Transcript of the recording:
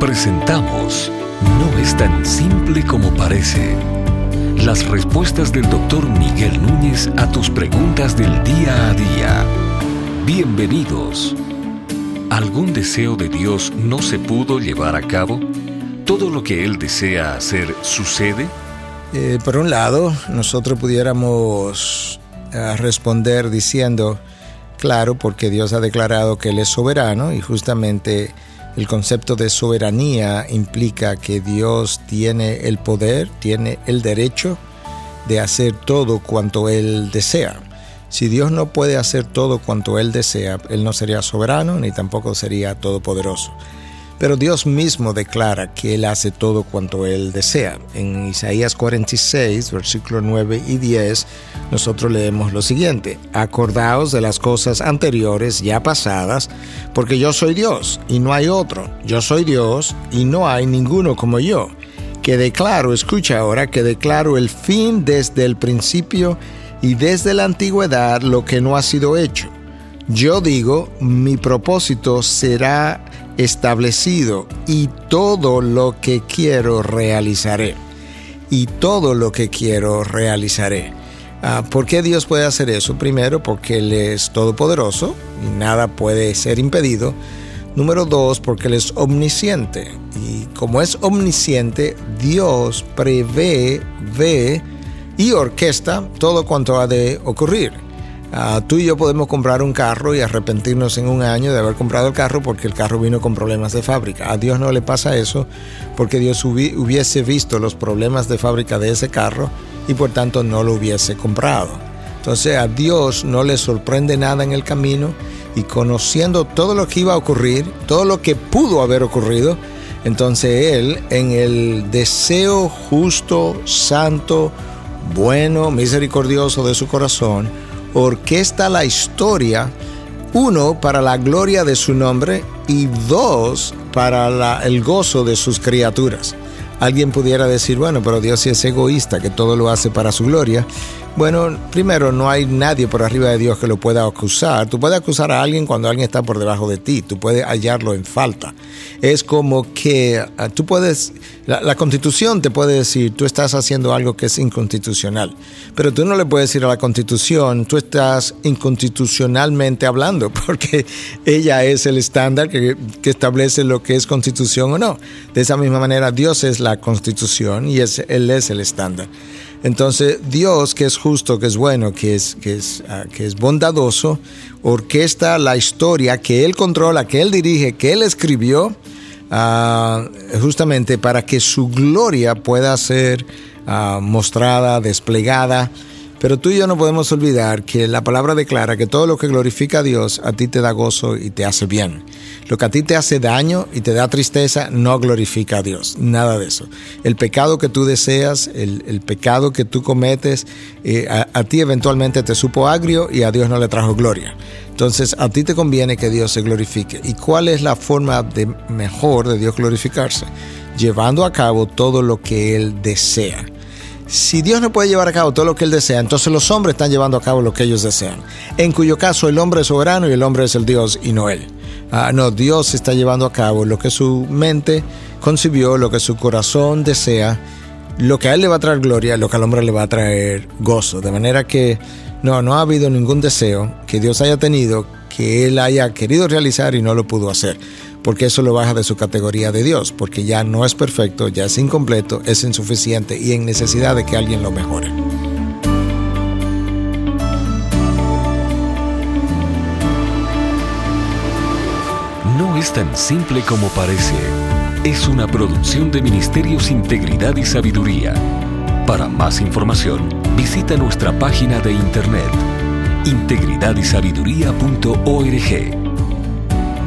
Presentamos No es tan simple como parece. Las respuestas del doctor Miguel Núñez a tus preguntas del día a día. Bienvenidos. ¿Algún deseo de Dios no se pudo llevar a cabo? ¿Todo lo que Él desea hacer sucede? Eh, por un lado, nosotros pudiéramos eh, responder diciendo, claro, porque Dios ha declarado que Él es soberano y justamente el concepto de soberanía implica que Dios tiene el poder, tiene el derecho de hacer todo cuanto Él desea. Si Dios no puede hacer todo cuanto Él desea, Él no sería soberano ni tampoco sería todopoderoso. Pero Dios mismo declara que Él hace todo cuanto Él desea. En Isaías 46, versículos 9 y 10, nosotros leemos lo siguiente, acordaos de las cosas anteriores ya pasadas, porque yo soy Dios y no hay otro, yo soy Dios y no hay ninguno como yo, que declaro, escucha ahora, que declaro el fin desde el principio y desde la antigüedad lo que no ha sido hecho. Yo digo, mi propósito será establecido y todo lo que quiero realizaré. Y todo lo que quiero realizaré. Ah, ¿Por qué Dios puede hacer eso? Primero, porque Él es todopoderoso y nada puede ser impedido. Número dos, porque Él es omnisciente. Y como es omnisciente, Dios prevé, ve y orquesta todo cuanto ha de ocurrir. Ah, tú y yo podemos comprar un carro y arrepentirnos en un año de haber comprado el carro porque el carro vino con problemas de fábrica. A Dios no le pasa eso porque Dios hubiese visto los problemas de fábrica de ese carro y por tanto no lo hubiese comprado. Entonces a Dios no le sorprende nada en el camino y conociendo todo lo que iba a ocurrir, todo lo que pudo haber ocurrido, entonces Él en el deseo justo, santo, bueno, misericordioso de su corazón, orquesta la historia, uno, para la gloria de su nombre y dos, para el gozo de sus criaturas. Alguien pudiera decir, bueno, pero Dios es egoísta, que todo lo hace para su gloria. Bueno, primero, no hay nadie por arriba de Dios que lo pueda acusar. Tú puedes acusar a alguien cuando alguien está por debajo de ti. Tú puedes hallarlo en falta. Es como que ah, tú puedes, la, constitución te puede decir, tú estás haciendo algo que es inconstitucional. Pero tú no le puedes decir a la constitución, tú estás inconstitucionalmente hablando, porque ella es el estándar que, que establece lo que es constitución o no. De esa misma manera, Dios es la constitución y es, Él es el estándar. Entonces Dios, que es justo, que es bueno, que es, que es, ah, que es bondadoso, orquesta la historia que Él controla, que Él dirige, que Él escribió, ah, justamente para que su gloria pueda ser ah, mostrada, desplegada. Pero tú y yo no podemos olvidar que la palabra declara que todo lo que glorifica a Dios a ti te da gozo y te hace bien. Lo que a ti te hace daño y te da tristeza no glorifica a Dios, nada de eso. El pecado que tú deseas, el, pecado que tú cometes, eh, a, ti eventualmente te supo agrio y a Dios no le trajo gloria. Entonces a ti te conviene que Dios se glorifique. ¿Y cuál es la forma de mejor de Dios glorificarse? Llevando a cabo todo lo que Él desea. Si Dios no puede llevar a cabo todo lo que Él desea, entonces los hombres están llevando a cabo lo que ellos desean. En cuyo caso el hombre es soberano y el hombre es el Dios y no Él. Ah, no, Dios está llevando a cabo lo que su mente concibió, lo que su corazón desea, lo que a Él le va a traer gloria, lo que al hombre le va a traer gozo. De manera que no, no ha habido ningún deseo que Dios haya tenido que Él haya querido realizar y no lo pudo hacer porque eso lo baja de su categoría de Dios, porque ya no es perfecto, ya es incompleto, es insuficiente y en necesidad de que alguien lo mejore. No es tan simple como parece. Es una producción de Ministerios Integridad y Sabiduría. Para más información, visita nuestra página de internet integridadysabiduría.org